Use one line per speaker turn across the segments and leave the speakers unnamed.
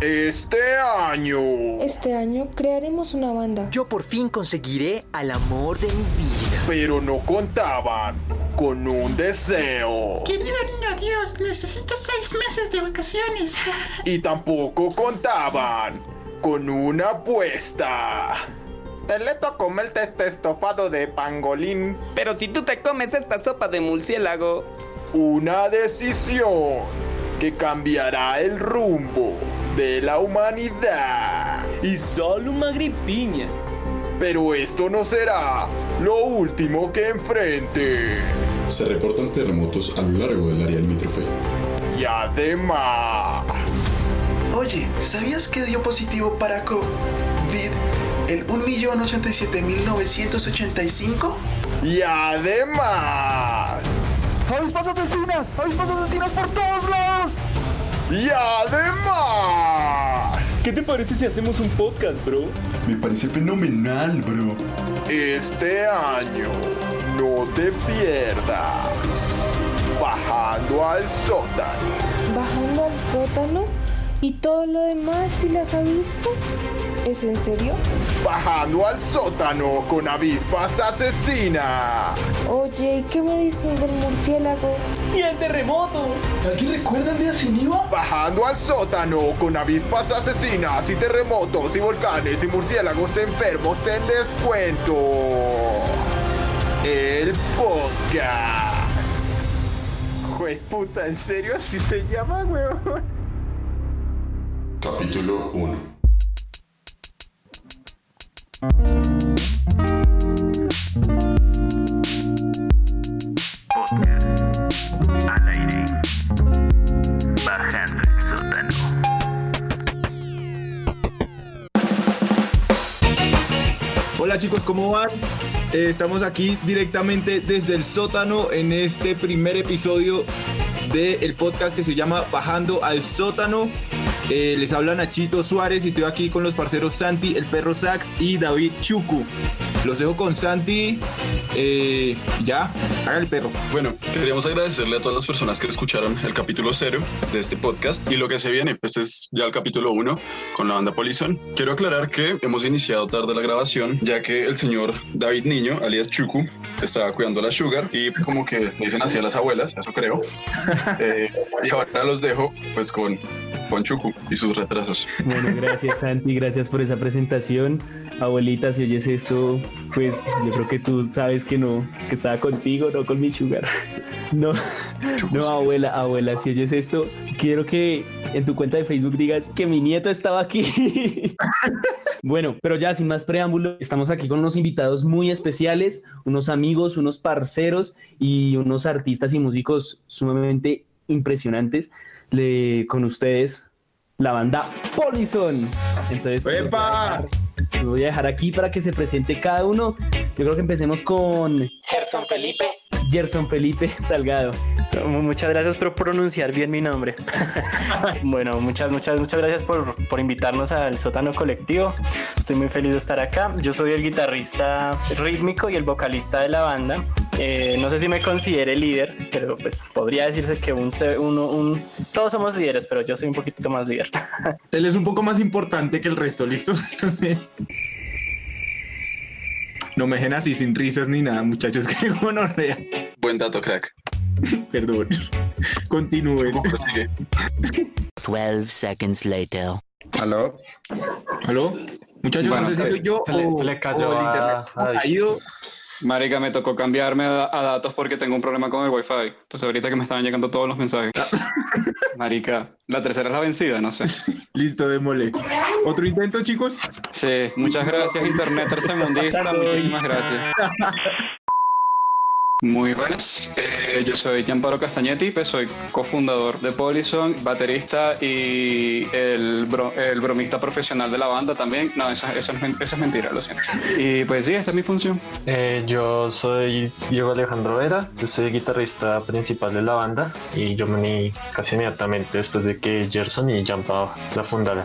Este año.
Este año crearemos una banda.
Yo por fin conseguiré al amor de mi vida.
Pero no contaban con un deseo.
Querido niño Dios, necesito seis meses de vacaciones.
Y tampoco contaban con una apuesta. Teleto come el test estofado de pangolín.
Pero si tú te comes esta sopa de murciélago.
Una decisión que cambiará el rumbo de la humanidad.
Y solo una gripiña.
Pero esto no será lo último que enfrente.
Se reportan terremotos a lo largo del área limítrofe.
Y además...
Oye, ¿sabías que dio positivo para COVID el 1.087.985?
Y además...
¡Avispas asesinas! ¡Avispas asesinas por todos lados!
Y además...
¿Qué te parece si hacemos un podcast, bro?
Me parece fenomenal, bro.
Este año no te pierdas. Bajando al sótano.
¿Bajando al sótano? ¿Y todo lo demás y las avispas? ¿Es en serio?
Bajando al sótano con avispas asesinas.
Oye, ¿y qué me dices del murciélago?
¡Y el terremoto!
¿Alguien recuerda el de Asiniva?
Bajando al sótano con avispas asesinas y terremotos y volcanes y murciélagos enfermos en descuento. El podcast. Jue puta, ¿en serio así se llama, weón?
Capítulo 1
Chicos, ¿cómo van? Eh, estamos aquí directamente desde el sótano en este primer episodio del podcast que se llama Bajando al sótano. Eh, les habla Nachito Suárez y estoy aquí con los parceros Santi, el perro Sax y David Chucu. Los dejo con Santi. Eh, ya, haga el perro.
Bueno, queríamos agradecerle a todas las personas que escucharon el capítulo cero de este podcast y lo que se viene, pues es ya el capítulo uno con la banda Polizón. Quiero aclarar que hemos iniciado tarde la grabación, ya que el señor David Niño, alias Chucu, estaba cuidando a la Sugar y como que dicen así a las abuelas, eso creo. Eh, y ahora los dejo pues con con Chucu y sus retrasos.
Bueno, gracias Santi, gracias por esa presentación. Abuelita, si oyes esto, pues yo creo que tú sabes que no, que estaba contigo, no con mi sugar. No, no, abuela, abuela, si oyes esto, quiero que en tu cuenta de Facebook digas que mi nieto estaba aquí. Bueno, pero ya sin más preámbulo, estamos aquí con unos invitados muy especiales, unos amigos, unos parceros y unos artistas y músicos sumamente impresionantes. Le, con ustedes, la banda Polison. Entonces, pues, voy a dejar aquí para que se presente cada uno. Yo creo que empecemos con
Gerson Felipe.
Gerson Felipe Salgado.
Muchas gracias por pronunciar bien mi nombre. bueno, muchas, muchas, muchas gracias por, por, invitarnos al sótano colectivo. Estoy muy feliz de estar acá. Yo soy el guitarrista rítmico y el vocalista de la banda. Eh, no sé si me considere líder, pero pues podría decirse que un, todos somos líderes, pero yo soy un poquito más líder.
Él es un poco más importante que el resto, ¿listo? No me dejen así sin risas ni nada, muchachos, que gonorrea.
Buen dato, crack.
Perdón. Continúen.
12 seconds later.
¿Aló?
¿Aló? Muchachos,
Bueno,
no sé si soy yo
se le-
o,
se le cayó
o el internet
a-
ha caído.
Marica, me tocó cambiarme a, a datos porque tengo un problema con el wifi. Entonces ahorita que me estaban llegando todos los mensajes. Marica, la tercera es la vencida, no sé.
Listo, démosle. ¿Otro intento, chicos?
Sí, muchas gracias, Internet tercermundista. Muchísimas gracias. Muy buenas, eh, yo soy Gianparo Castagnetti, pues soy cofundador de Polison, baterista y el, bro- el bromista profesional de la banda también. No, eso, eso, es, men- eso es mentira, lo siento. Y pues sí, esa es mi función.
Eh, yo soy Diego Alejandro Vera, yo soy guitarrista principal de la banda y yo me uní casi inmediatamente después de que Gerson y Jampa la fundaran.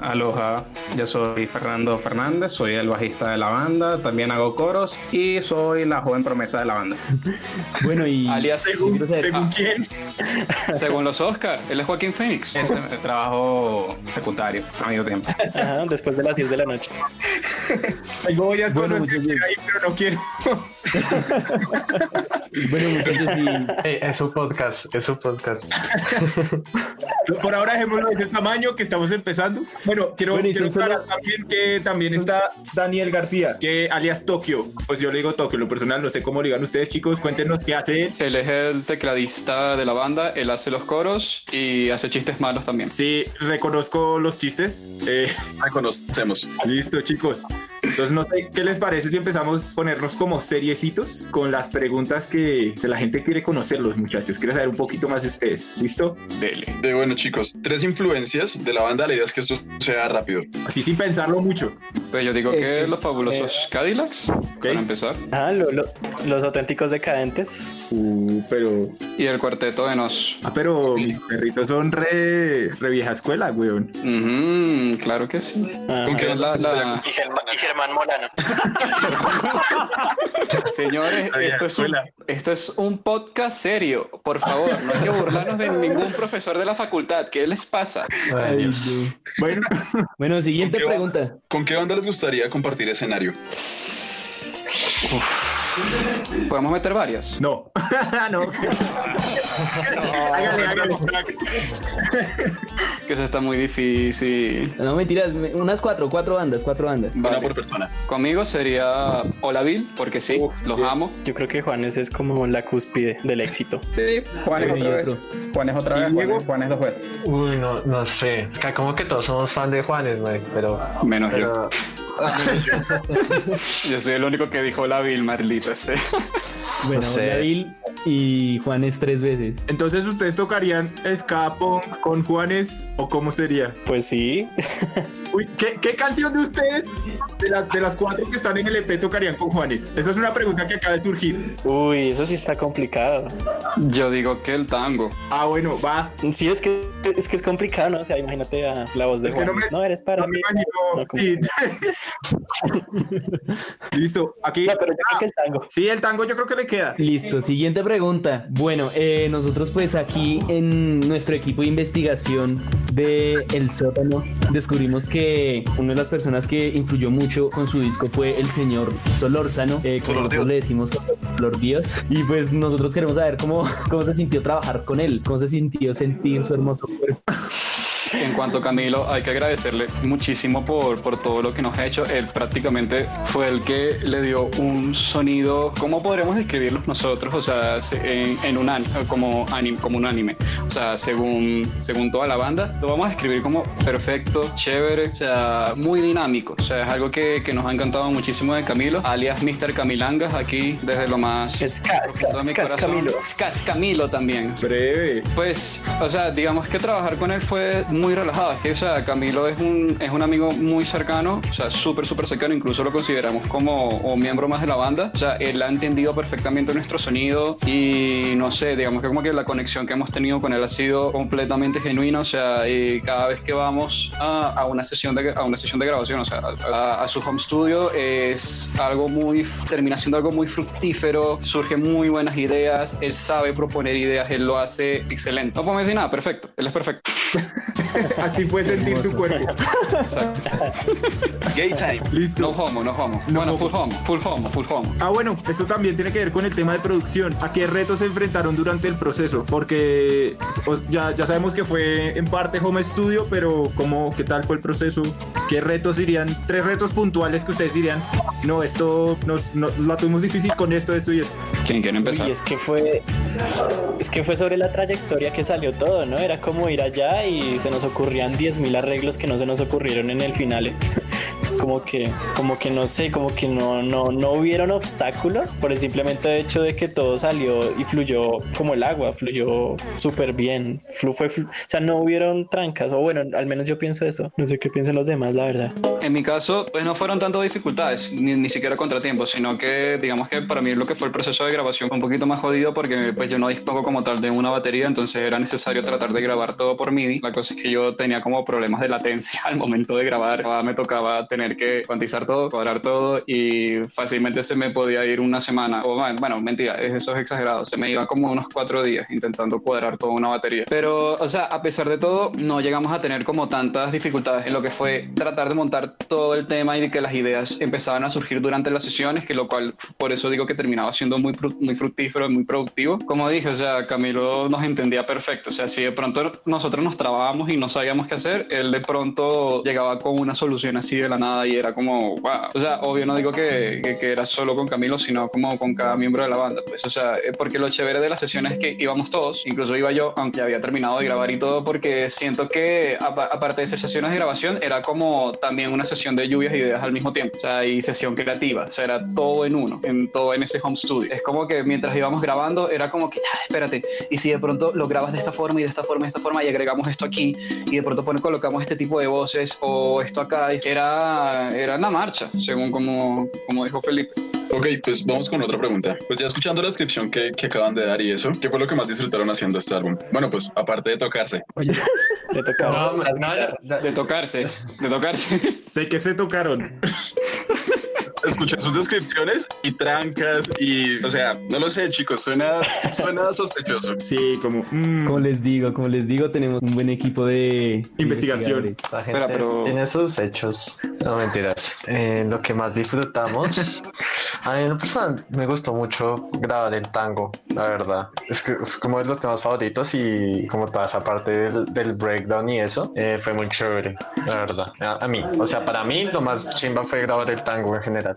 Aloha, yo soy Fernando Fernández, soy el bajista de la banda, también hago coros y soy la joven promesa de la banda.
Bueno, y
Alias,
¿Según, según quién?
según los Oscar, él es Joaquín Phoenix.
Es trabajo secundario a medio tiempo.
Ajá, después de las 10 de la noche.
Tengo varias
Bueno,
cosas que ahí, pero no quiero.
bueno, muchachos, y
Ey, es su podcast, es su podcast.
Por ahora dejémoslo de ese tamaño que estamos empezando. Bueno, quiero,
Bueno,
quiero
solo-
también que también está Daniel García, que alias Tokio. Pues yo le digo Tokio, lo personal, no sé cómo le digan ustedes, chicos. Cuéntenos qué hace él.
Él es el tecladista de la banda, él hace los coros y hace chistes malos también.
Sí, reconozco los chistes. Eh,
Reconocemos.
listo, chicos. Entonces, no sé qué les parece si empezamos a ponernos como seriecitos con las preguntas que, que la gente quiere conocerlos, muchachos. Quiero saber un poquito más de ustedes. ¿Listo?
Dele.
De bueno, chicos, tres influencias de la banda. La idea es que esto sea rápido.
Así sin pensarlo mucho.
Pues yo digo
Eh,
que
eh,
los fabulosos Cadillacs, para empezar,
Ah, lo- lo- los auténticos decadentes.
Uh, pero.
Y el cuarteto de Nos.
Ah, pero mis perritos son re, re vieja escuela, weón.
Claro que sí.
Ajá.
¿Con qué la, la-
Y, Germán, y Germán Molano.
Señores, esto es, un,
escuela.
esto es un podcast serio. Por favor, no hay que burlarnos de ningún profesor de la facultad. ¿Qué les pasa?
Ay.
Bueno,
Bueno, siguiente
¿Con qué va-
pregunta.
¿Con qué banda les gustaría compartir escenario?
¿Podemos meter varias?
no. no. hágale, hágale.
Que eso está muy difícil.
No, mentiras, me- unas cuatro, cuatro bandas, cuatro bandas.
Una
Vale.
por persona.
Conmigo sería Hola Bill, porque sí,
Uf,
los
bien.
amo.
Yo creo que Juanes es como la cúspide del éxito.
Sí, Juan es
Bueno, y
otra vez.
otro.
Juan es otra
¿Y
vez, Juan
Diego?
es, Juan es dos veces.
Uy, no, no sé. Acá como que todos somos fan de Juanes, güey, pero...
Menos
pero
Yo soy el único que dijo Hola Bill, maldita sea.
Bueno,
sé.
David y Juanes tres veces.
Entonces, ¿ustedes tocarían ska punk con Juanes o cómo sería?
Pues sí.
Uy, ¿qué, qué canción de ustedes, de las, de las cuatro que están en el EP, tocarían con Juanes? Esa es una pregunta que acaba de surgir.
Uy, eso sí está complicado.
Yo digo que el tango.
Ah, bueno, va.
Sí, es que es que es complicado, ¿no? O sea, imagínate a la voz de
Es que
Juan.
no
No,
me-
eres para
No me
mí.
imagino.
No,
Sí. Listo, aquí.
No, pero el tango.
Sí, el tango yo creo que le queda.
Listo, siguiente pregunta. Bueno, eh, nosotros pues aquí en nuestro equipo de investigación de El Sótano descubrimos que una de las personas que influyó mucho con su disco fue el señor Solórzano, eh, que nosotros le decimos Solor Dios. Y pues nosotros queremos saber cómo, cómo se sintió trabajar con él, cómo se sintió sentir su hermoso cuerpo.
En cuanto a Camilo, hay que agradecerle muchísimo por, por todo lo que nos ha hecho. Él prácticamente fue el que le dio un sonido, ¿cómo podríamos describirlos nosotros? O sea, se- en, en un anime, como, anime, como un anime. O sea, según, según toda la banda, lo vamos a describir como perfecto, chévere, o sea, muy dinámico. O sea, es algo que, que nos ha encantado muchísimo de Camilo, alias Mr. Camilangas, aquí desde lo más...
Ska,
corazón.
Camilo.
Ska, Camilo también.
Breve.
Pues, o sea, digamos que trabajar con él fue muy relajado. Es que, o sea, Camilo es un, es un amigo muy cercano, o sea, súper, súper cercano. Incluso lo consideramos como un miembro más de la banda. O sea, él ha entendido perfectamente nuestro sonido y no sé, digamos que como que la conexión que hemos tenido con él ha sido completamente genuina. O sea, y cada vez que vamos a, a una sesión de, a una sesión de grabación, o sea, a, a su home studio, es algo muy, termina siendo algo muy fructífero, surgen muy buenas ideas, él sabe proponer ideas, él lo hace excelente. No podemos decir nada, perfecto, él es perfecto.
Así fue sentir su cuerpo.
Exacto.
Gay time.
Listo.
No homo, no homo.
No
bueno,
homo.
full homo, full homo, full homo.
Ah, bueno, esto también tiene que ver con el tema de producción. ¿A qué retos se enfrentaron durante el proceso? Porque ya, ya sabemos que fue en parte home studio, pero ¿cómo, ¿qué tal fue el proceso? ¿Qué retos dirían? Tres retos puntuales que ustedes dirían, no, esto nos, no, la tuvimos difícil con esto, esto y esto.
¿Quién quiere empezar?
Y es que fue es que fue sobre la trayectoria que salió todo, ¿no? Era como ir allá y se nos ocurrían 10.000 arreglos que no se nos ocurrieron en el final. Es como que, como que no sé, como que no, no, no hubieron obstáculos por el simplemente hecho de que todo salió y fluyó como el agua, fluyó súper bien. Flu, fue, flu- o sea, no hubieron trancas, o bueno, al menos yo pienso eso. No sé qué piensan los demás, la verdad.
En mi caso, pues no fueron tanto dificultades, ni, ni siquiera contratiempos, sino que digamos que para mí lo que fue el proceso de grabación fue un poquito más jodido porque pues yo no dispongo como tal de una batería, entonces era necesario tratar de grabar todo por MIDI. La cosa es que yo tenía como problemas de latencia al momento de grabar. Me tocaba tener que cuantizar todo, cuadrar todo y fácilmente se me podía ir una semana. O bueno, mentira, eso es exagerado. Se me iba como unos cuatro días intentando cuadrar toda una batería. Pero, o sea, a pesar de todo, no llegamos a tener como tantas dificultades en lo que fue tratar de montar todo el tema y de que las ideas empezaban a surgir durante las sesiones, que lo cual por eso digo que terminaba siendo muy, muy fructífero y muy productivo. Como dije, o sea, Camilo nos entendía perfecto. O sea, si de pronto nosotros nos trabábamos y no sabíamos qué hacer, él de pronto llegaba con una solución así de la nada y era como, wow. O sea, obvio no digo que, que, que era solo con Camilo, sino como con cada miembro de la banda. Pues, o sea, eh, porque lo chévere de las sesiones es que íbamos todos, incluso iba yo, aunque había terminado de grabar y todo, porque siento que apa- aparte de ser sesiones de grabación, era como también una sesión de lluvias de ideas al mismo tiempo. O sea, y sesión creativa. O sea, era todo en uno, en todo en ese home studio. Es como que mientras íbamos grabando, era como que, "Ah, espérate, y si de pronto lo grabas de esta forma y de esta forma y de esta forma y agregamos esto aquí y de pronto colocamos este tipo de voces o esto acá, era, era una marcha, según como, como dijo Felipe.
Ok, pues vamos con otra pregunta. Pues ya escuchando la descripción que, que acaban de dar y eso, ¿qué fue lo que más disfrutaron haciendo este álbum? Bueno, pues aparte de tocarse.
De tocar.
No, no, no,
De tocarse, de tocarse.
Sé que se tocaron.
Escuché sus descripciones y trancas y, o sea, no lo sé, chicos, suena, suena sospechoso.
Sí, como... mm,
Como les digo, como les digo, tenemos un buen equipo de
Investigación.
investigadores.
La gente
Espera, pero-
tiene sus hechos. No mentiras. Eh, lo que más disfrutamos. A mí en lo personal me gustó mucho grabar el tango, la verdad. Es que es como de los temas favoritos y como toda esa parte del, del breakdown y eso, eh, fue muy chévere, la verdad. A, a mí, o sea, para mí lo más chimba fue grabar el tango en general.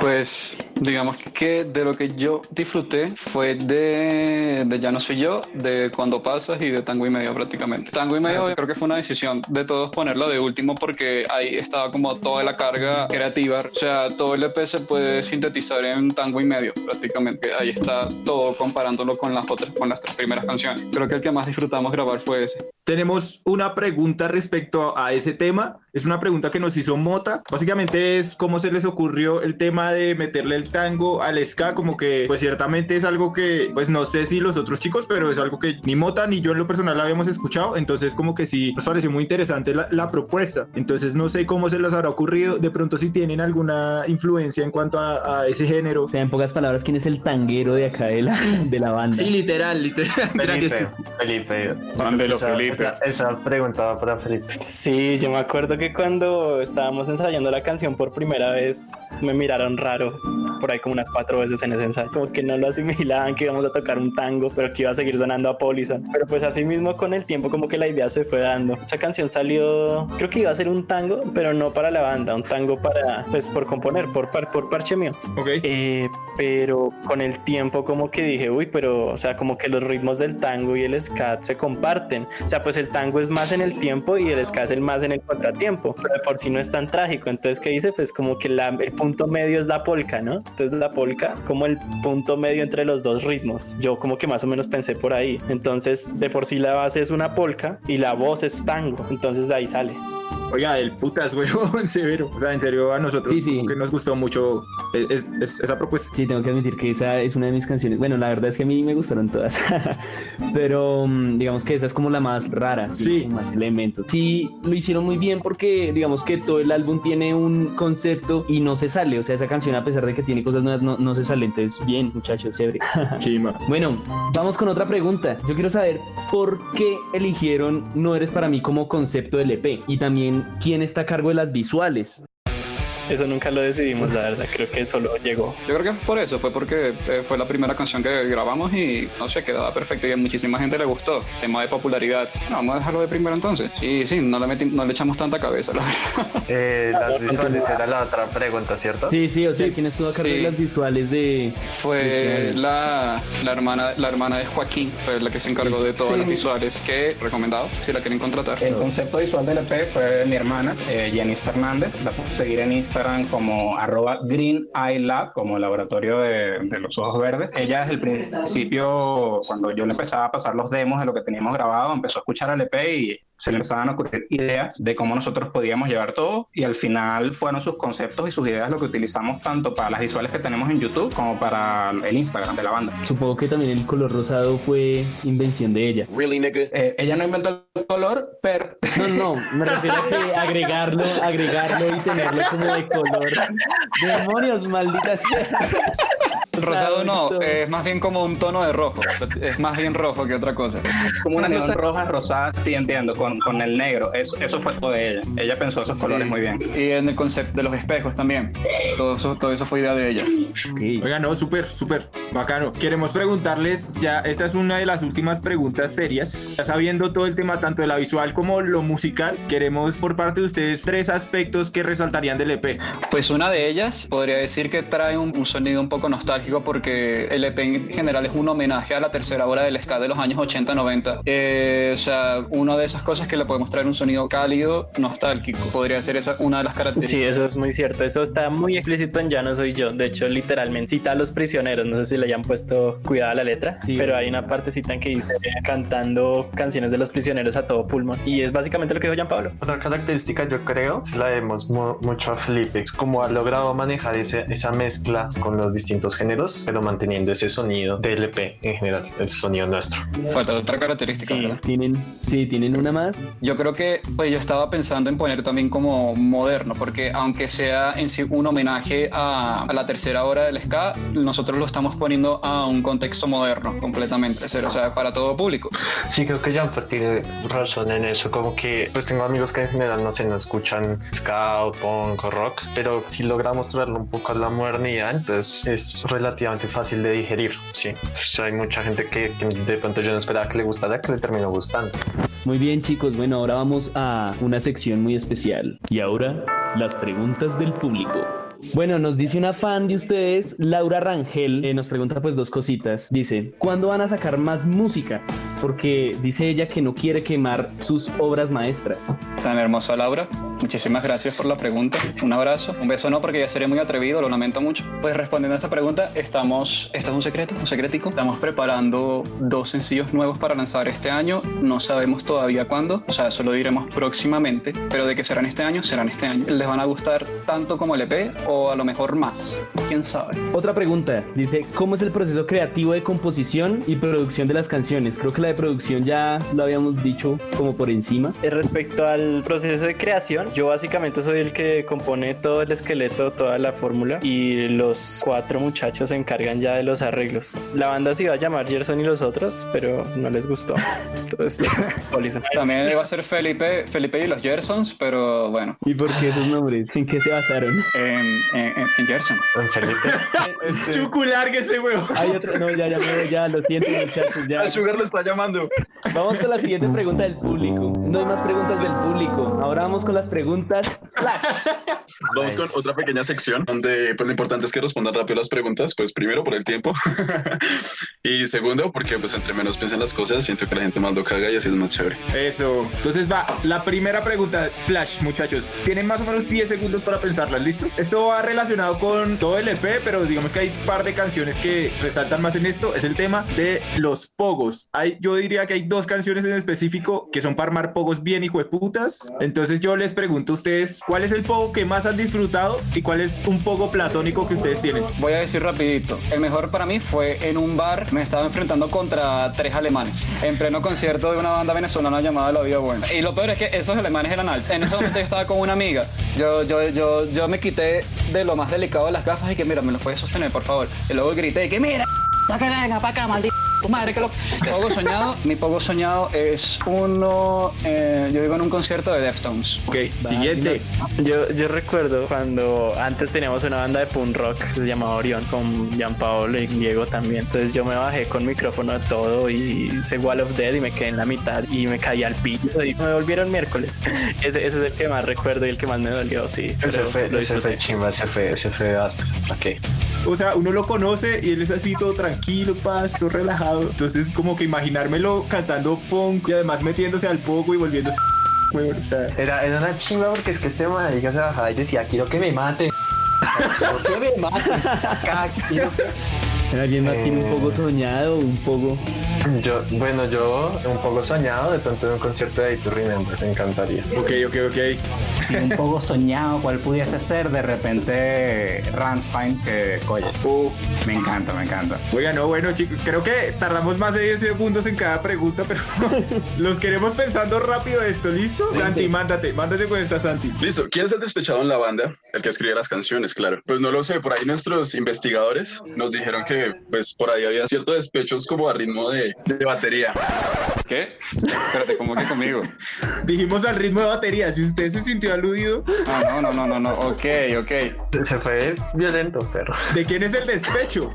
Pues digamos que de lo que yo disfruté fue de, de Ya no soy yo, de Cuando pasas y de Tango y medio prácticamente. Tango y medio creo que fue una decisión de todos ponerlo de último porque ahí estaba como toda la carga creativa. O sea, todo el EP se puede sintetizar en Tango y medio prácticamente. Ahí está todo comparándolo con las otras, con las tres primeras canciones. Creo que el que más disfrutamos grabar fue ese.
Tenemos una pregunta respecto a ese tema. Es una pregunta que nos hizo Mota. Básicamente es cómo se les ocurrió el tema de meterle el tango al ska. Como que, pues ciertamente es algo que, pues no sé si los otros chicos, pero es algo que ni Mota ni yo en lo personal habíamos escuchado. Entonces, como que sí nos pareció muy interesante la, la propuesta. Entonces, no sé cómo se les habrá ocurrido. De pronto, si tienen alguna influencia en cuanto a, a ese género.
O sea, en pocas palabras, ¿quién es el tanguero de acá de la, de la banda?
Sí, literal, literal. Gracias.
Felipe.
Mándelo,
Esa-
Felipe.
Esa, pregunta para Felipe.
Sí, yo me acuerdo que cuando estábamos ensayando la canción por primera vez me miraron raro por ahí como unas cuatro veces en ese ensayo. Como que no lo asimilaban que íbamos a tocar un tango, pero que iba a seguir sonando a Polison. Pero pues así mismo con el tiempo como que la idea se fue dando. Esa canción salió, creo que iba a ser un tango, pero no para la banda, un tango para, pues por componer, por, par- por parche mío.
Ok.
Eh, pero con el tiempo como que dije, uy, pero, o sea, como que los ritmos del tango y el ska se comparten. O sea, pues el tango es más en el tiempo y el ska es el más en el contratiempo, pero de por sí no es tan trágico. Entonces, ¿qué hice? Pues como que la- el punto medio es la polka, ¿no? Entonces la polka como el punto medio entre los dos ritmos. Yo como que más o menos pensé por ahí. Entonces, de por sí la base es una polka y la voz es tango. Entonces de ahí sale.
Oiga, el putas, weón, severo. O sea, en serio, a nosotros
Sí,
que nos gustó mucho eh, es- es- esa propuesta.
Sí, tengo que admitir que esa es una de mis canciones. Bueno, la verdad es que a mí me gustaron todas. Pero mm, digamos que esa es como la más rara.
Sí.
Más elementos. Sí, lo hicieron muy bien porque digamos que todo el álbum tiene un concepto y no se sale. O sea, esa canción, a pesar de que tiene cosas nuevas, no, no se sale. Entonces, bien, muchachos, chévere.
Chima.
Bueno, vamos con otra pregunta. Yo quiero saber por qué eligieron No Eres para mí como concepto del EP y también quién está a cargo de las visuales.
Eso nunca lo decidimos, la verdad. Creo que solo llegó.
Yo creo que fue por eso, fue porque eh, fue la primera canción que grabamos y no sé, quedaba perfecto y a muchísima gente le gustó. Tema de popularidad. No, vamos a dejarlo de primero entonces. Y sí, no le, meti- no le echamos tanta cabeza, la verdad.
Eh, las visuales era la otra pregunta, ¿cierto?
Sí, sí, o sea, ¿quién estuvo a cargo de
Sí.
las visuales de...?
Fue la, la hermana la hermana de Joaquín, fue la que se encargó de todas las visuales, que recomendado si la quieren contratar.
El concepto visual del EP fue mi hermana, eh, Jenny Fernández. La puedes seguir en Instagram como arroba Green Eye Lab, como laboratorio de, de los ojos verdes. Ella desde el principio, cuando yo le empezaba a pasar los demos de lo que teníamos grabado, empezó a escuchar el EP y se le empezaban a ocurrir ideas de cómo nosotros podíamos llevar todo y al final fueron sus conceptos y sus ideas lo que utilizamos tanto para las visuales que tenemos en YouTube como para el Instagram de la banda.
Supongo que también el color rosado fue invención de ella.
Eh, ella no inventó el color, pero...
No, no, me refiero a que agregarlo, agregarlo y tenerlo como de color. Demonios, maldita sea.
Rosado no, es más bien como un tono de rojo. Es más bien rojo que otra cosa.
Como una neón roja, rosada, sí entiendo, con, con el negro. Eso, eso fue todo de ella. Ella pensó esos colores
Sí.
muy bien.
Y en el concepto de los espejos también. Todo eso, todo eso fue idea de ella.
Oiga, no, súper, súper bacano. Queremos preguntarles, ya, esta es una de las últimas preguntas serias. Ya sabiendo todo el tema, tanto de la visual como lo musical, queremos por parte de ustedes tres aspectos que resaltarían del EP.
Pues una de ellas podría decir que trae un, un sonido un poco nostálgico porque el EP en general es un homenaje a la tercera hora del ska de los años 80-90. Eh, o sea, una de esas cosas que le podemos traer un sonido cálido, nostálgico. Podría ser esa una de las características.
Sí, eso es muy cierto. Eso está muy explícito en Ya no soy yo. De hecho, literalmente cita a los prisioneros. No sé si le hayan puesto cuidado a la letra, pero hay una partecita en que dice cantando canciones de los prisioneros a todo pulmón. Y es básicamente lo que dijo Jean Pablo.
Otra característica yo creo se la vemos mu- mucho a Felipe, como ha logrado manejar ese- esa mezcla con los distintos géneros, pero manteniendo ese sonido de LP en general, el sonido nuestro.
Falta otra característica.
Sí.
¿verdad?
¿Tienen, sí, ¿tienen una más?
Yo creo que pues yo estaba pensando en poner también como moderno, porque aunque sea en sí un homenaje a, a la tercera hora del ska, nosotros lo estamos poniendo a un contexto moderno completamente, o sea, para todo público.
Sí, creo que Jean-Pierre tiene razón en eso, como que pues tengo amigos que en general no sé, no escuchan ska o punk o rock, pero si logramos traerlo un poco a la modernidad, entonces es relativamente fácil de digerir, sí. O hay mucha gente que de pronto yo no esperaba que le gustara, que le terminó gustando.
Muy bien, chicos. Bueno, ahora vamos a una sección muy especial. Y ahora, las preguntas del público. Bueno, nos dice una fan de ustedes, Laura Rangel, eh, nos pregunta pues dos cositas. Dice, ¿cuándo van a sacar más música? Porque dice ella que no quiere quemar sus obras maestras.
Tan hermosa Laura, muchísimas gracias por la pregunta. Un abrazo, un beso no porque ya seré muy atrevido, lo lamento mucho. Pues respondiendo a esta pregunta, estamos, esto es un secreto, un secretico. Estamos preparando dos sencillos nuevos para lanzar este año. No sabemos todavía cuándo, o sea, eso lo diremos próximamente, pero de que serán este año, serán este año. Les van a gustar tanto como el EP a lo mejor más, quién sabe.
Otra pregunta, dice, ¿cómo es el proceso creativo de composición y producción de las canciones? Creo que la de producción ya lo habíamos dicho como por encima.
Respecto al proceso de creación, yo básicamente soy el que compone todo el esqueleto, toda la fórmula y los cuatro muchachos se encargan ya de los arreglos. La banda se iba a llamar Gerson y los otros, pero no les gustó. Entonces.
También iba a ser Felipe, Felipe y los Gersons, pero bueno,
¿Y por qué esos nombres? ¿En qué se basaron?
en, en, en- en Gerson.
En Felipe.
Chucu, lárguese, huevo.
Hay otro, no, ya, ya, ya, lo siento muchachos, ya.
El Sugar lo está llamando.
Vamos con la siguiente pregunta del público. No hay más preguntas del público. Ahora vamos con las preguntas flash.
Vamos con otra pequeña sección donde pues lo importante es que respondan rápido las preguntas, pues primero por el tiempo y segundo porque pues entre menos piensen las cosas siento que la gente más lo caga y así es más chévere.
Eso. Entonces va, la primera pregunta, Flash, muchachos. Tienen más o menos 10 segundos para pensarlas, ¿listo? Esto va relacionado con todo el EP, pero digamos que hay un par de canciones que resaltan más en esto. Es el tema de los pogos. Hay, yo diría que hay dos canciones en específico que son para armar pogos bien hijueputas. Entonces yo les pregunto a ustedes, ¿cuál es el pogo que más han disfrutado y cuál es un pogo platónico que ustedes tienen?
Voy a decir rapidito, el mejor para mí fue en un bar, me estaba enfrentando contra tres alemanes, en pleno concierto de una banda venezolana llamada La Vida Buena. Y lo peor es que esos alemanes eran altos. En ese momento yo estaba con una amiga, yo, yo, yo, yo me quité de lo más delicado de las gafas y que mira, me lo puedes sostener, por favor. Y luego grité que mira, que venga para acá, maldito. Tu madre, que lo. Pogo soñado, mi pogo soñado es uno, eh, yo digo en un concierto de Deftones.
Ok, siguiente.
Yo, yo recuerdo cuando antes teníamos una banda de punk rock que se llamaba Orión con Jean Paolo y Diego también. Entonces yo me bajé con micrófono de todo y hice Wall of Dead y me quedé en la mitad y me caí al piso y me volvieron miércoles. Ese, ese es el que más recuerdo y el que más me dolió, sí.
Ese fue, ese fue chimba, ese fue, ese fue áspero.
O sea, uno lo conoce y él es así todo tranquilo, paz, todo relajado. Entonces, como que imaginármelo cantando punk y además metiéndose al poco y volviéndose. Weón, o sea,
Era, era una chimba porque es que este marica se bajaba y decía, quiero que me maten. quiero que me maten. Acá, quiero que-
¿Alguien más tiene un
Eh.
poco soñado? Un poco.
Yo, bueno, yo un poco soñado de pronto en un concierto de To Remember, me encantaría.
ok, ok, ok.
Sí, un poco soñado cuál pudiese ser de repente Rammstein que oye
Uh,
me encanta me encanta
Oiga, no, bueno, chicos, creo que tardamos más de 10 segundos en cada pregunta, pero los queremos pensando rápido esto, ¿listo? Santi, mándate, mándate con esta, Santi.
Listo, ¿quién es el despechado en la banda? El que escribe las canciones, claro. Pues no lo sé, por ahí nuestros investigadores nos dijeron que pues por ahí había ciertos despechos como a ritmo de, de batería.
¿Qué? Espérate, ¿cómo que conmigo?
Dijimos al ritmo de batería, si usted se sintió aludido,
No, no, no, no, no, no. Ok, ok.
Se fue violento, perro.
¿de quién es el despecho?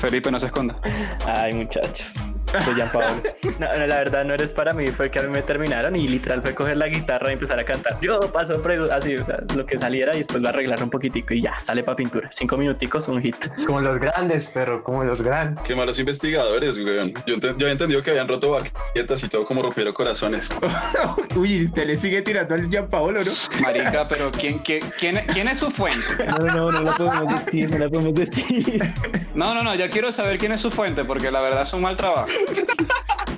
Felipe, no se esconda.
Ay, muchachos. Soy Jean Paolo. No, no, la verdad no eres para mí, fue que a mí me terminaron y literal fue coger la guitarra y empezar a cantar. Yo paso así, o sea, lo que saliera y después lo arreglar un poquitico y ya, sale para pintura. Cinco minuticos, un hit.
Como los grandes, perro, como los grandes.
Qué malos investigadores, weón. Yo, había entendido que habían roto baquetas y todo como rompieron corazones.
Uy, usted le sigue tirando al Jean Paolo, ¿no?
Marica, pero ¿quién, quién, quién, quién es su fuente?
No, no, no, la podemos decir, no la podemos decir.
No, no, no, yo quiero saber quién es su fuente porque la verdad es un mal trabajo.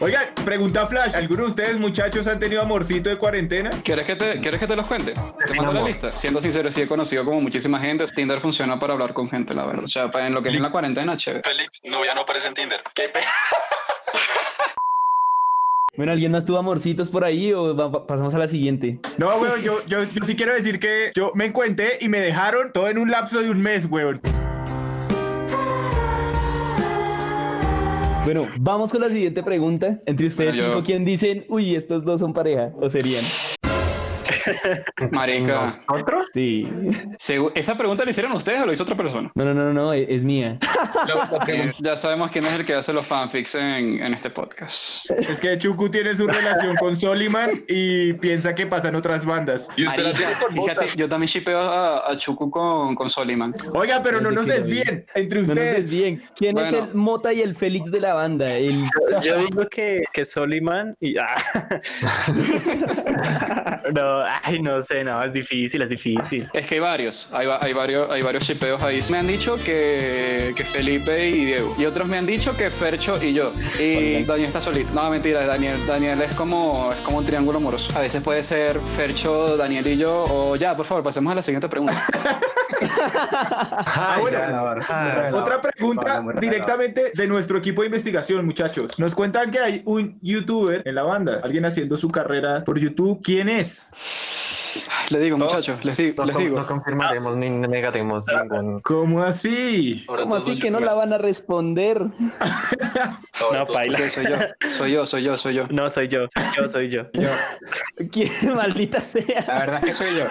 Oigan, pregunta Flash, ¿alguno de ustedes muchachos han tenido amorcito de cuarentena?
¿Quieres que te, ¿quieres que te los cuente? Te mando la lista. Siendo sincero, sí he conocido como muchísima gente. Tinder funciona para hablar con gente, la verdad. O sea, en lo que es en la cuarentena, chévere.
Félix, no, ya no aparece en Tinder. ¿Qué pe-
Bueno, ¿alguien más tuvo amorcitos por ahí o va- pasamos a la siguiente?
No, weón, yo, yo, yo sí quiero decir que yo me encuentré y me dejaron todo en un lapso de un mes, weón.
Bueno, vamos con la siguiente pregunta. Entre ustedes
Bueno, yo-
cinco, ¿quién dicen, uy, estos dos son pareja? ¿O serían?
Marica.
¿Otro?
Sí.
¿Esa pregunta la hicieron ustedes o lo hizo otra persona?
No, no, no, no, no, es, es mía.
La- la
Ya sabemos quién es el que hace los fanfics en, en este podcast.
Es que Chuku tiene su relación con Soliman y piensa que pasan otras bandas.
Y usted la
Marica,
tiene con
fíjate, yo también shipeo a, a Chuku con, con Soliman.
Oiga, pero no nos desvíen entre
No nos
ustedes.
desvíen. ¿Quién
Bueno.
es el Mota y el Félix de la banda? El...
Yo digo que, que Soliman y. ah. no, ay, no sé, no, es difícil, es difícil.
Es que hay varios, hay, hay varios, hay varios shipeos ahí. Me han dicho que, que Felipe y Diego. Y otros me han dicho que Fercho y yo. Y Daniel está solito. No, mentira, Daniel. Daniel es como, es como un triángulo amoroso. A veces puede ser Fercho, Daniel y yo. O ya, por favor, pasemos a la siguiente pregunta.
Ah, bueno. Otra pregunta directamente de nuestro equipo de investigación, muchachos. Nos cuentan que hay un youtuber en la banda, alguien haciendo su carrera por YouTube. ¿Quién es?
Les digo, muchachos, les, di-
No,
les digo.
no confirmaremos ni negaremos ningún.
¿Cómo así?
¿Cómo así que no la van a responder?
No, paila.
Soy yo, soy yo, soy yo, soy yo.
No, soy yo, soy yo, soy yo.
yo
¿Quién, maldita sea?
la verdad es que soy yo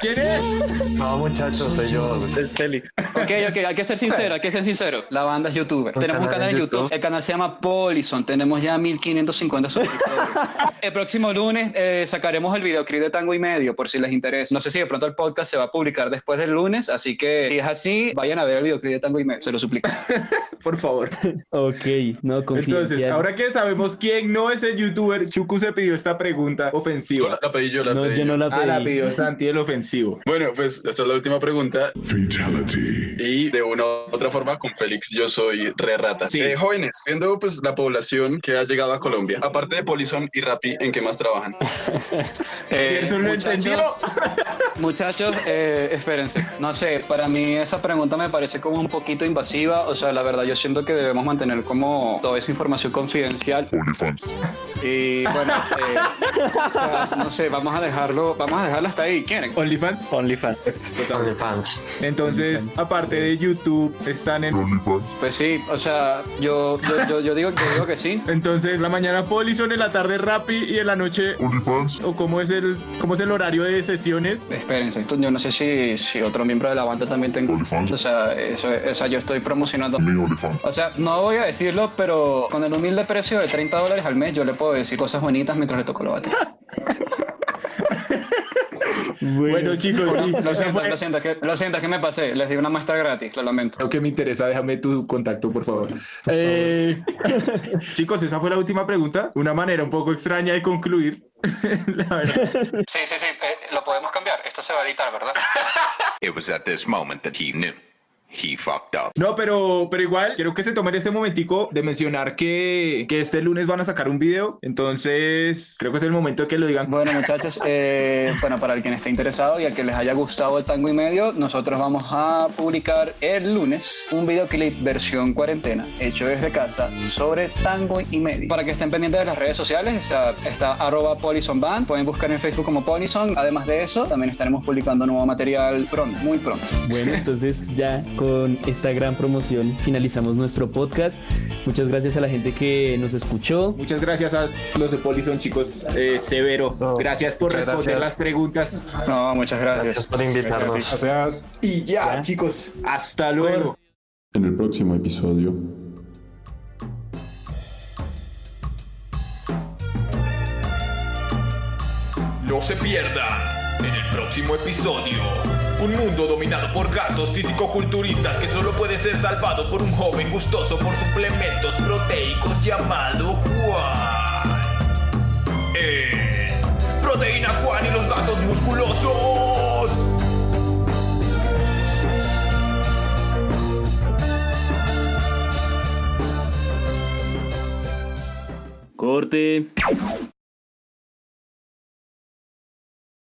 ¿Quién es?
No, muchachos, soy yo.
Es Félix.
Ok, ok, hay que ser sincero, hay que ser sincero. La banda es youtuber.
Un
Tenemos un
canal en
YouTube.
YouTube.
El canal se llama Polison. Tenemos ya 1550 suscriptores. el próximo lunes eh, sacaremos el videoclip de Tango y Medio, por si les interesa. No sé si de pronto el podcast se va a publicar después del lunes, así que si es así, vayan a ver el videoclip de Tango y Medio, se lo suplico.
Por favor.
Ok, no.
Entonces, ahora que sabemos quién no es el youtuber, Chuku se pidió esta pregunta
Yo
ofensiva.
La, la pedí yo, la
No,
pedí
yo no la
Ah, la
pedí.
pidió Santi el ofensivo.
Bueno, pues esta es la última pregunta.
Fatality.
Y de una u otra forma, con Félix, yo soy re rata.
Sí.
Eh, jóvenes, viendo pues la población que ha llegado a Colombia, aparte de Polison y Rappi, ¿en qué más trabajan?
Eh,
¿Eso lo
muchachos, eh, espérense. No sé, para mí esa pregunta me parece como un poquito invasiva. O sea, la verdad, yo siento que debemos mantener como toda esa información confidencial. Y bueno, eh, o sea, no sé, vamos a dejarlo, vamos a dejarlo hasta ahí. ¿Quieren?
OnlyFans.
OnlyFans.
Pues,
OnlyFans.
Entonces, aparte de YouTube, están en OnlyFans.
Pues sí, o sea, yo, yo, yo, yo digo, yo digo que sí.
Entonces, la mañana Polison, en la tarde Rappi y en la noche OnlyFans. ¿O cómo es el, cómo es el horario de sesiones?
Espérense, esto yo no sé si, si otro miembro de la banda también tengo. O sea, eso, o sea, yo estoy promocionando. O sea, no voy a decirlo, pero con el humilde precio de 30 dólares al mes, yo le puedo decir cosas bonitas mientras le toco la bata.
Bueno, chicos, sí.
Lo siento, lo siento, que, lo siento, que me pasé. Les di una muestra gratis, lo lamento.
Lo que me interesa, déjame tu contacto, por favor. Eh, chicos, esa fue la última pregunta. Una manera un poco extraña de concluir. la verdad.
Sí, sí, sí. eh, lo podemos cambiar. Esto se va a editar, ¿verdad?
It was at this moment that he knew. He fucked up.
No, pero, pero igual, quiero que se tomen ese momentico de mencionar que, que este lunes van a sacar un video. Entonces, creo que es el momento de que lo digan.
Bueno, muchachos, eh, bueno, para el quien esté interesado y al que les haya gustado el tango y medio, nosotros vamos a publicar el lunes un videoclip versión cuarentena, hecho desde casa, sobre tango y medio. Para que estén pendientes de las redes sociales, está, está arroba Polison Band, pueden buscar en Facebook como Polison. Además de eso, también estaremos publicando nuevo material pronto, muy pronto.
Bueno, entonces ya con esta gran promoción finalizamos nuestro podcast. Muchas gracias a la gente que nos escuchó.
Muchas gracias a los de Polison, chicos. Eh, severo. gracias por responder
gracias.
las preguntas.
No, muchas gracias.
Gracias por invitarnos.
Gracias. Y ya, chicos. Hasta luego.
En el próximo episodio.
No se pierdan en el próximo episodio. Un mundo dominado por gatos fisicoculturistas que solo puede ser salvado por un joven gustoso por suplementos proteicos llamado Juan. Eh, Proteínas Juan y los gatos musculosos.
Corte.